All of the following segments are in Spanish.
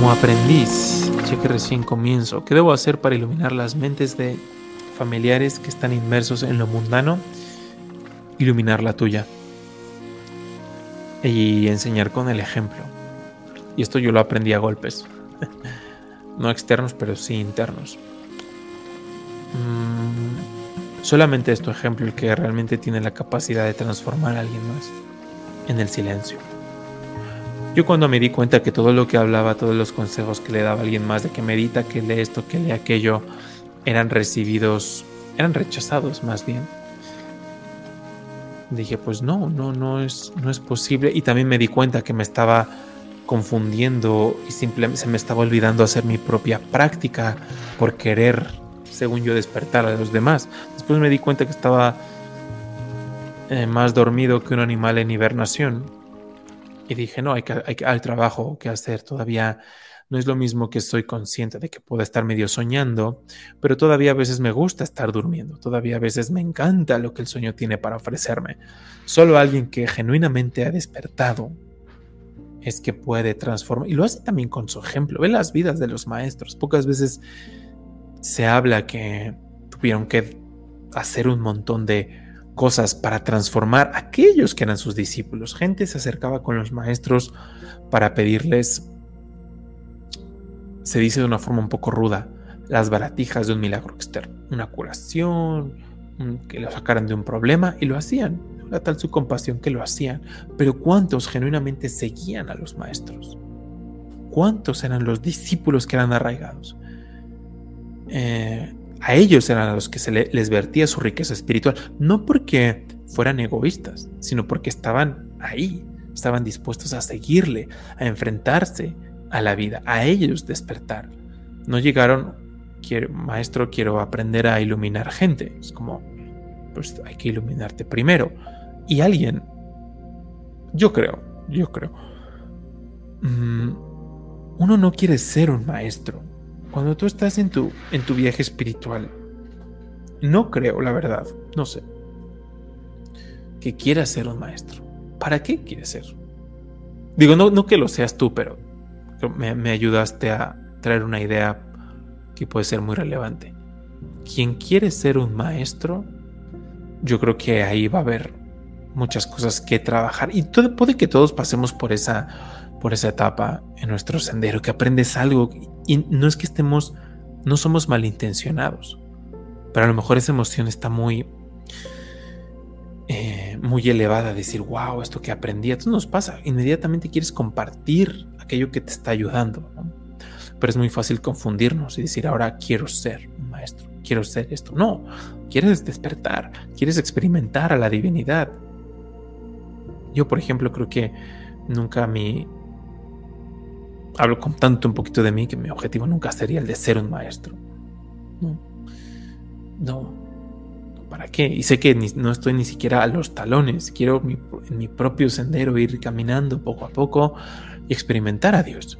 Como aprendiz, ya que recién comienzo, ¿qué debo hacer para iluminar las mentes de familiares que están inmersos en lo mundano? Iluminar la tuya. Y enseñar con el ejemplo. Y esto yo lo aprendí a golpes. no externos, pero sí internos. Mm, solamente es tu ejemplo el que realmente tiene la capacidad de transformar a alguien más en el silencio. Yo cuando me di cuenta que todo lo que hablaba, todos los consejos que le daba alguien más de que medita, que lee esto, que lee aquello, eran recibidos, eran rechazados más bien. Dije, pues no, no, no es, no es posible. Y también me di cuenta que me estaba confundiendo y simplemente se me estaba olvidando hacer mi propia práctica por querer, según yo, despertar a los demás. Después me di cuenta que estaba eh, más dormido que un animal en hibernación y dije, no, hay, que, hay, trabajo que hacer. Todavía no es lo mismo que soy consciente de que puedo estar medio soñando, pero todavía a veces me gusta estar durmiendo. Todavía a veces me encanta lo que el sueño tiene para ofrecerme. Solo alguien que genuinamente ha despertado es que puede transformar. Y lo hace también con su ejemplo. Ve las vidas de los maestros. Pocas veces se habla que tuvieron que hacer un montón de cosas para transformar a aquellos que eran sus discípulos. Gente se acercaba con los maestros para pedirles, se dice de una forma un poco ruda, las baratijas de un milagro externo, una curación, que lo sacaran de un problema y lo hacían. Era tal su compasión que lo hacían. Pero ¿cuántos genuinamente seguían a los maestros? ¿Cuántos eran los discípulos que eran arraigados? Eh, a ellos eran a los que se les vertía su riqueza espiritual, no porque fueran egoístas, sino porque estaban ahí, estaban dispuestos a seguirle, a enfrentarse a la vida, a ellos despertar. No llegaron, maestro, quiero aprender a iluminar gente. Es como, pues hay que iluminarte primero. Y alguien, yo creo, yo creo, mm, uno no quiere ser un maestro, cuando tú estás en tu, en tu viaje espiritual, no creo, la verdad, no sé, que quieras ser un maestro. ¿Para qué quieres ser? Digo, no, no que lo seas tú, pero me, me ayudaste a traer una idea que puede ser muy relevante. Quien quiere ser un maestro, yo creo que ahí va a haber muchas cosas que trabajar. Y todo, puede que todos pasemos por esa por esa etapa en nuestro sendero, que aprendes algo. Y no es que estemos, no somos malintencionados, pero a lo mejor esa emoción está muy, eh, muy elevada, decir, wow, esto que aprendí, esto nos pasa, inmediatamente quieres compartir aquello que te está ayudando, pero es muy fácil confundirnos y decir, ahora quiero ser un maestro, quiero ser esto, no, quieres despertar, quieres experimentar a la divinidad. Yo, por ejemplo, creo que nunca mi, hablo con tanto un poquito de mí que mi objetivo nunca sería el de ser un maestro. No. No. ¿Para qué? Y sé que no estoy ni siquiera a los talones. Quiero en mi propio sendero ir caminando poco a poco y experimentar a Dios.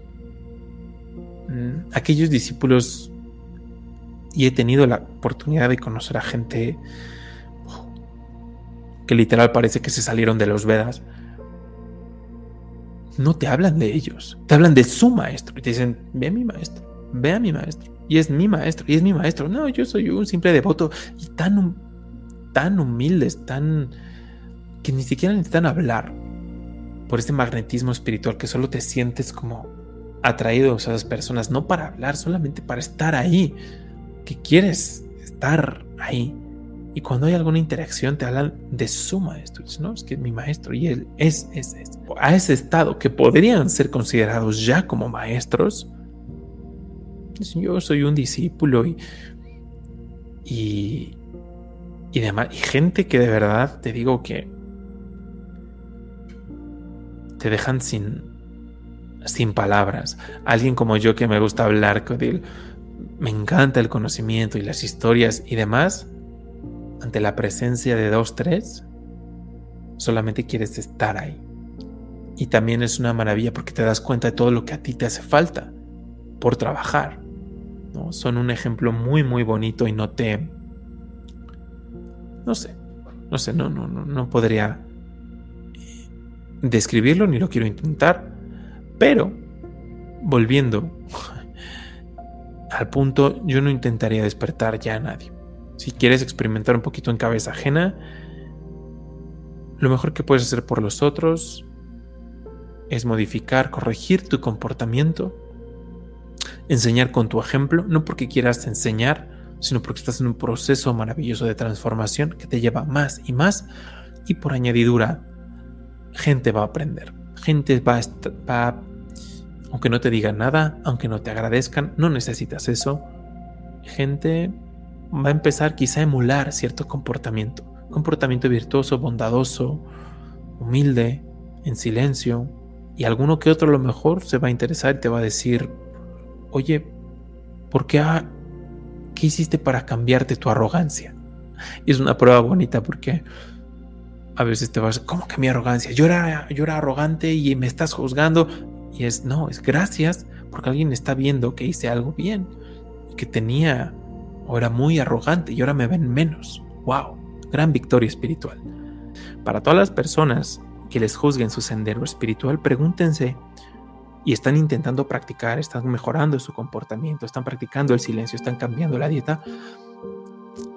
Mm, aquellos discípulos, y he tenido la oportunidad de conocer a gente que literal parece que se salieron de los Vedas no te hablan de ellos, te hablan de su maestro y te dicen, ve a mi maestro, ve a mi maestro, y es mi maestro, y es mi maestro. No, yo soy un simple devoto y tan, tan humildes, tan que ni siquiera necesitan hablar por este magnetismo espiritual que solo te sientes como atraído a esas personas, no para hablar, solamente para estar ahí, que quieres estar ahí. Y cuando hay alguna interacción te hablan de su maestro. no, es que mi maestro y él es, es. A ese estado que podrían ser considerados ya como maestros. Yo soy un discípulo y, y, y demás. Y gente que de verdad te digo que te dejan sin, sin palabras. Alguien como yo que me gusta hablar, que me encanta el conocimiento y las historias y demás ante la presencia de dos, tres, solamente quieres estar ahí. Y también es una maravilla porque te das cuenta de todo lo que a ti te hace falta por trabajar. ¿no? Son un ejemplo muy, muy bonito y no te... No sé, no sé, no, no, no, no podría describirlo ni lo quiero intentar, pero volviendo al punto, yo no intentaría despertar ya a nadie. Si quieres experimentar un poquito en cabeza ajena, lo mejor que puedes hacer por los otros es modificar, corregir tu comportamiento, enseñar con tu ejemplo, no porque quieras enseñar, sino porque estás en un proceso maravilloso de transformación que te lleva más y más y por añadidura, gente va a aprender, gente va a, va aunque no te digan nada, aunque no te agradezcan, no necesitas eso, gente va a empezar quizá a emular cierto comportamiento, comportamiento virtuoso, bondadoso, humilde, en silencio, y alguno que otro a lo mejor se va a interesar y te va a decir, oye, ¿por qué, qué hiciste para cambiarte tu arrogancia? Y es una prueba bonita porque a veces te vas, ¿cómo que mi arrogancia? Yo era, yo era arrogante y me estás juzgando. Y es, no, es gracias porque alguien está viendo que hice algo bien que tenía o era muy arrogante y ahora me ven menos. ¡Wow! Gran victoria espiritual. Para todas las personas que les juzguen su sendero espiritual, pregúntense y están intentando practicar, están mejorando su comportamiento, están practicando el silencio, están cambiando la dieta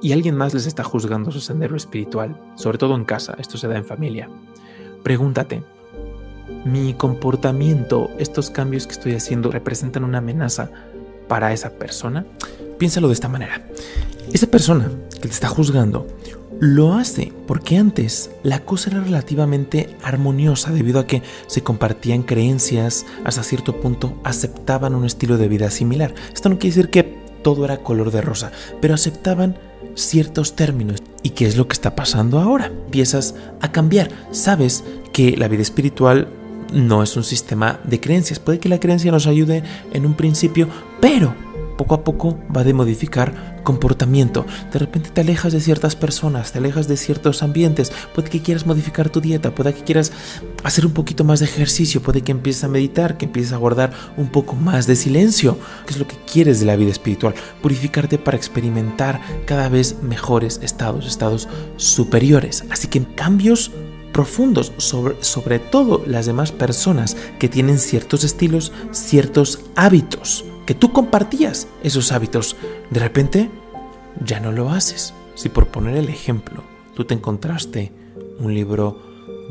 y alguien más les está juzgando su sendero espiritual, sobre todo en casa, esto se da en familia. Pregúntate, ¿mi comportamiento, estos cambios que estoy haciendo representan una amenaza para esa persona? Piénsalo de esta manera. Esa persona que te está juzgando lo hace porque antes la cosa era relativamente armoniosa debido a que se compartían creencias, hasta cierto punto aceptaban un estilo de vida similar. Esto no quiere decir que todo era color de rosa, pero aceptaban ciertos términos. ¿Y qué es lo que está pasando ahora? Empiezas a cambiar. Sabes que la vida espiritual no es un sistema de creencias. Puede que la creencia nos ayude en un principio, pero poco a poco va de modificar comportamiento. De repente te alejas de ciertas personas, te alejas de ciertos ambientes. Puede que quieras modificar tu dieta, puede que quieras hacer un poquito más de ejercicio, puede que empieces a meditar, que empieces a guardar un poco más de silencio. ¿Qué es lo que quieres de la vida espiritual? Purificarte para experimentar cada vez mejores estados, estados superiores. Así que cambios profundos sobre, sobre todo las demás personas que tienen ciertos estilos, ciertos hábitos que tú compartías esos hábitos, de repente ya no lo haces. Si por poner el ejemplo, tú te encontraste un libro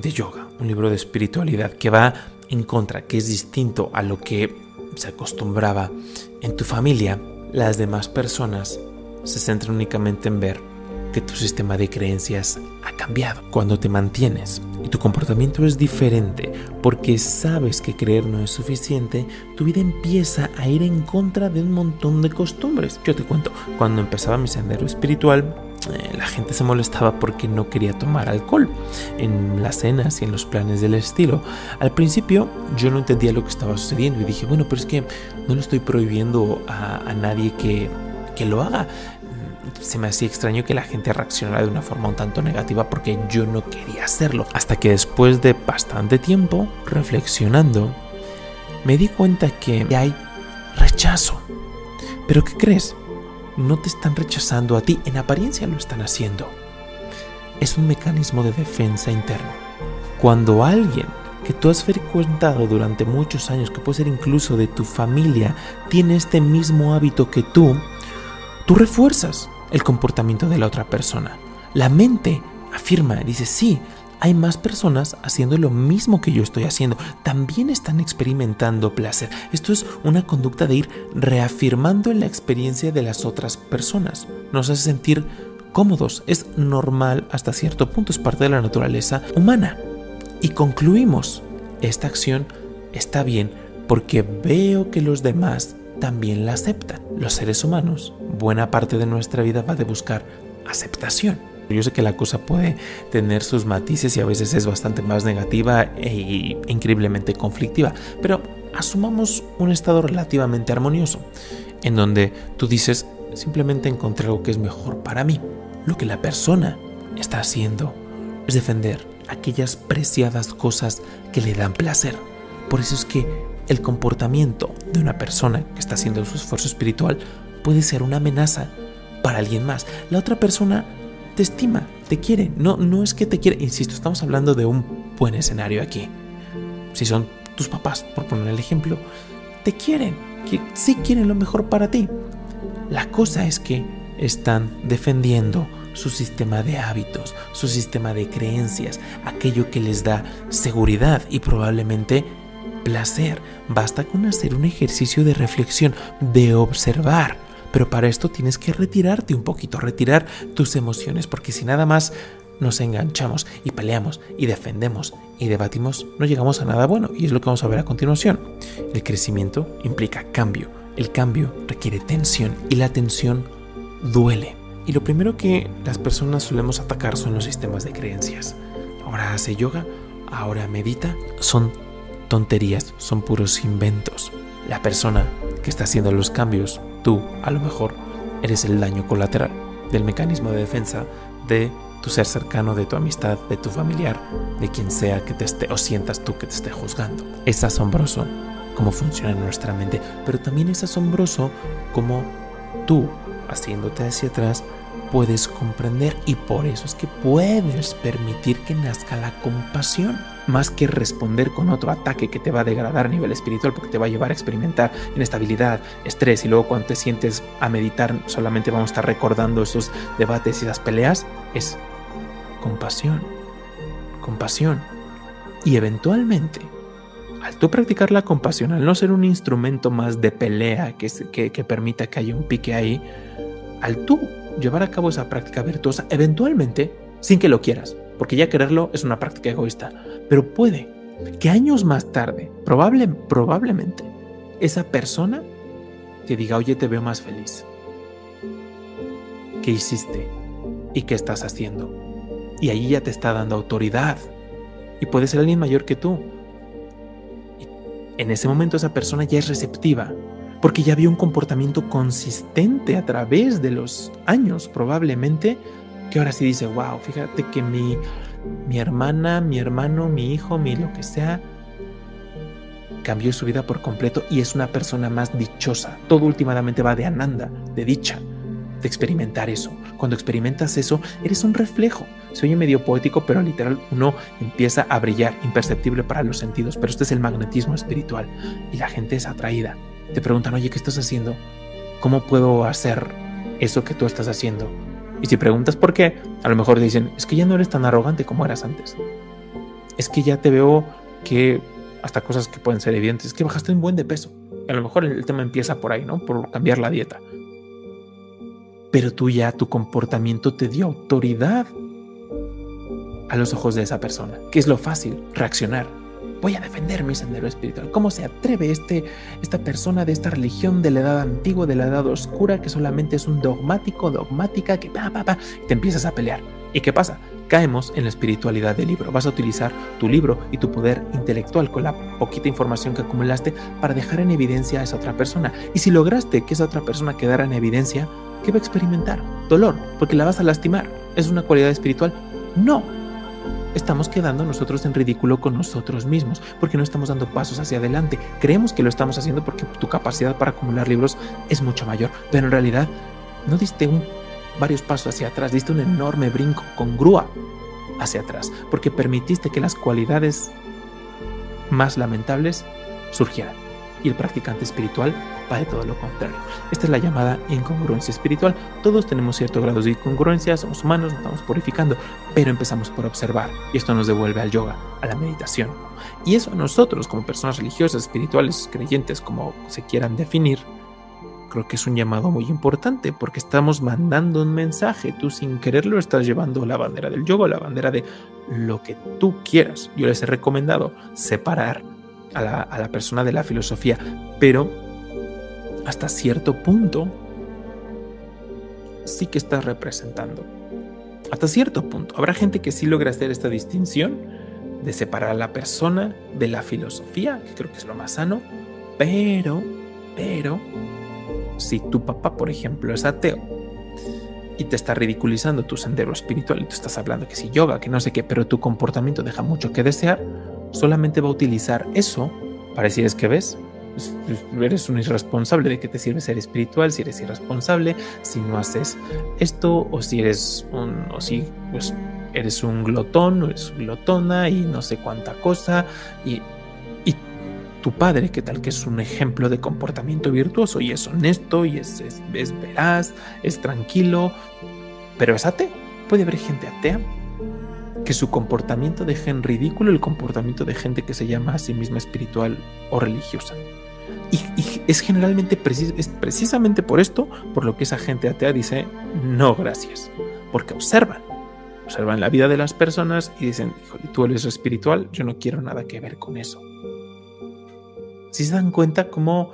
de yoga, un libro de espiritualidad que va en contra, que es distinto a lo que se acostumbraba en tu familia, las demás personas se centran únicamente en ver que tu sistema de creencias ha cambiado. Cuando te mantienes y tu comportamiento es diferente porque sabes que creer no es suficiente, tu vida empieza a ir en contra de un montón de costumbres. Yo te cuento, cuando empezaba mi sendero espiritual, eh, la gente se molestaba porque no quería tomar alcohol en las cenas y en los planes del estilo. Al principio yo no entendía lo que estaba sucediendo y dije, bueno, pero es que no le estoy prohibiendo a, a nadie que, que lo haga se me hacía extraño que la gente reaccionara de una forma un tanto negativa porque yo no quería hacerlo. Hasta que después de bastante tiempo reflexionando, me di cuenta que hay rechazo. Pero ¿qué crees? No te están rechazando a ti, en apariencia lo están haciendo. Es un mecanismo de defensa interno. Cuando alguien que tú has frecuentado durante muchos años, que puede ser incluso de tu familia, tiene este mismo hábito que tú, tú refuerzas el comportamiento de la otra persona. La mente afirma, dice, sí, hay más personas haciendo lo mismo que yo estoy haciendo. También están experimentando placer. Esto es una conducta de ir reafirmando la experiencia de las otras personas. Nos hace sentir cómodos. Es normal hasta cierto punto, es parte de la naturaleza humana. Y concluimos, esta acción está bien porque veo que los demás también la aceptan. Los seres humanos, buena parte de nuestra vida va de buscar aceptación. Yo sé que la cosa puede tener sus matices y a veces es bastante más negativa e increíblemente conflictiva, pero asumamos un estado relativamente armonioso, en donde tú dices, simplemente encontré algo que es mejor para mí. Lo que la persona está haciendo es defender aquellas preciadas cosas que le dan placer. Por eso es que el comportamiento de una persona que está haciendo su esfuerzo espiritual puede ser una amenaza para alguien más. La otra persona te estima, te quiere. No, no es que te quiere. Insisto, estamos hablando de un buen escenario aquí. Si son tus papás, por poner el ejemplo, te quieren, que sí quieren lo mejor para ti. La cosa es que están defendiendo su sistema de hábitos, su sistema de creencias, aquello que les da seguridad y probablemente placer. Basta con hacer un ejercicio de reflexión, de observar. Pero para esto tienes que retirarte un poquito, retirar tus emociones, porque si nada más nos enganchamos y peleamos y defendemos y debatimos, no llegamos a nada bueno. Y es lo que vamos a ver a continuación. El crecimiento implica cambio. El cambio requiere tensión y la tensión duele. Y lo primero que las personas solemos atacar son los sistemas de creencias. Ahora hace yoga, ahora medita, son tonterías, son puros inventos. La persona que está haciendo los cambios, tú a lo mejor eres el daño colateral del mecanismo de defensa de tu ser cercano, de tu amistad, de tu familiar, de quien sea que te esté o sientas tú que te esté juzgando. Es asombroso cómo funciona nuestra mente, pero también es asombroso cómo tú haciéndote hacia atrás, puedes comprender y por eso es que puedes permitir que nazca la compasión. Más que responder con otro ataque que te va a degradar a nivel espiritual porque te va a llevar a experimentar inestabilidad, estrés y luego cuando te sientes a meditar solamente vamos a estar recordando esos debates y esas peleas, es compasión, compasión. Y eventualmente al tú practicar la compasión, al no ser un instrumento más de pelea que, que, permita que haya un pique ahí, al tú llevar a cabo esa práctica virtuosa, eventualmente, sin que lo quieras, porque ya quererlo es una práctica egoísta, pero puede que años más tarde, probable, probablemente, esa persona te diga, oye, te veo más feliz. ¿Qué hiciste? ¿Y qué estás haciendo? Y ahí ya te está dando autoridad. Y puede ser alguien mayor que tú, en ese momento esa persona ya es receptiva, porque ya vio un comportamiento consistente a través de los años probablemente, que ahora sí dice, wow, fíjate que mi, mi hermana, mi hermano, mi hijo, mi lo que sea, cambió su vida por completo y es una persona más dichosa. Todo últimamente va de ananda, de dicha de experimentar eso. Cuando experimentas eso, eres un reflejo. Se oye medio poético, pero literal uno empieza a brillar, imperceptible para los sentidos. Pero este es el magnetismo espiritual y la gente es atraída. Te preguntan, oye, ¿qué estás haciendo? ¿Cómo puedo hacer eso que tú estás haciendo? Y si preguntas por qué, a lo mejor dicen, es que ya no eres tan arrogante como eras antes. Es que ya te veo que hasta cosas que pueden ser evidentes, es que bajaste un buen de peso. a lo mejor el tema empieza por ahí, ¿no? Por cambiar la dieta pero tú ya tu comportamiento te dio autoridad a los ojos de esa persona. ¿Qué es lo fácil? Reaccionar. Voy a defender mi sendero espiritual. ¿Cómo se atreve este, esta persona de esta religión de la edad antigua, de la edad oscura, que solamente es un dogmático, dogmática, que pa, pa, pa, te empiezas a pelear? ¿Y qué pasa? Caemos en la espiritualidad del libro. Vas a utilizar tu libro y tu poder intelectual con la poquita información que acumulaste para dejar en evidencia a esa otra persona. Y si lograste que esa otra persona quedara en evidencia, ¿qué va a experimentar? Dolor, porque la vas a lastimar. ¿Es una cualidad espiritual? No. Estamos quedando nosotros en ridículo con nosotros mismos, porque no estamos dando pasos hacia adelante. Creemos que lo estamos haciendo porque tu capacidad para acumular libros es mucho mayor, pero en realidad no diste varios pasos hacia atrás, diste un enorme brinco con grúa hacia atrás, porque permitiste que las cualidades más lamentables surgieran y el practicante espiritual va de todo lo contrario. Esta es la llamada incongruencia espiritual. Todos tenemos cierto grado de incongruencia, somos humanos, nos estamos purificando, pero empezamos por observar y esto nos devuelve al yoga, a la meditación. Y eso a nosotros como personas religiosas, espirituales, creyentes, como se quieran definir, creo que es un llamado muy importante porque estamos mandando un mensaje. Tú sin quererlo estás llevando la bandera del yoga, la bandera de lo que tú quieras. Yo les he recomendado separar a la, persona de la filosofía, pero hasta cierto punto sí que está representando. Hasta cierto punto. Habrá gente que sí logra hacer esta distinción de separar a la persona de la filosofía, que creo que es lo más sano, pero, pero, si tu papá, por ejemplo, es ateo y te está ridiculizando tu sendero espiritual y tú estás hablando que si yoga, que no sé qué, pero tu comportamiento deja mucho que desear, solamente va a utilizar eso para decir es que ves, eres un irresponsable de que te sirve ser espiritual, si eres irresponsable, si no haces esto, o si eres un, o si pues, eres un glotón, o eres glotona y no sé cuánta cosa, y, y tu padre, que tal que es un ejemplo de comportamiento virtuoso y es honesto y es, es, es veraz, es tranquilo, pero es ateo. Puede haber gente atea que su comportamiento deje en ridículo el comportamiento de gente que se llama a sí misma espiritual o religiosa. Y, es generalmente precisamente por esto por lo que esa gente atea dice no gracias, porque observan, observan la vida de las personas y dicen, híjole, tú eres espiritual, yo no quiero nada que ver con eso. Si se dan cuenta cómo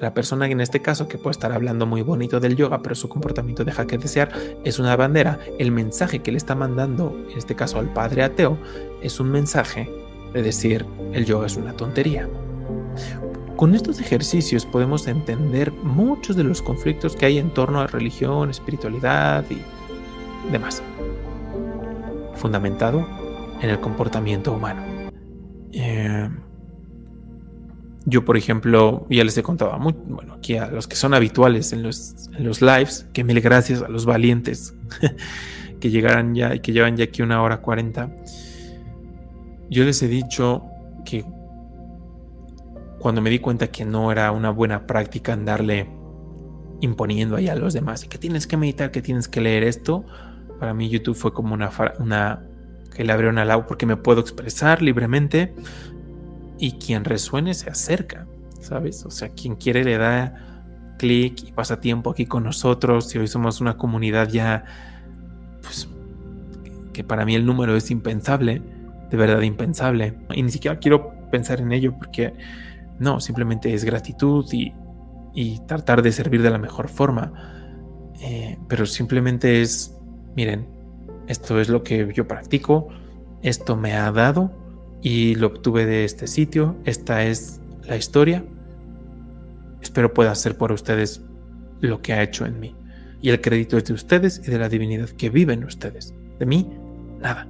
la persona en este caso que puede estar hablando muy bonito del yoga, pero su comportamiento deja que desear, es una bandera. El mensaje que le está mandando, en este caso al padre ateo, es un mensaje de decir el yoga es una tontería. Con estos ejercicios podemos entender muchos de los conflictos que hay en torno a religión, espiritualidad y demás. Fundamentado en el comportamiento humano. Eh, yo, por ejemplo, ya les he contado, muy, bueno, aquí a los que son habituales en los, en los lives, que mil gracias a los valientes que llegaran ya y que llevan ya aquí una hora cuarenta. Yo les he dicho que cuando me di cuenta que no era una buena práctica andarle imponiendo ahí a los demás y que tienes que meditar, que tienes que leer esto, para mí YouTube fue como una, que le abrió una lado porque me puedo expresar libremente y quien resuene se acerca, ¿sabes? O sea, quien quiere le da clic y pasa tiempo aquí con nosotros y hoy somos una comunidad ya, pues, que para mí el número es impensable, de verdad impensable. Y ni siquiera quiero pensar en ello porque no, simplemente es gratitud y, tratar de servir de la mejor forma. Eh, pero simplemente es, miren, esto es lo que yo practico, esto me ha dado y lo obtuve de este sitio. Esta es la historia. Espero pueda hacer por ustedes lo que ha hecho en mí. Y el crédito es de ustedes y de la divinidad que vive en ustedes. De mí, nada.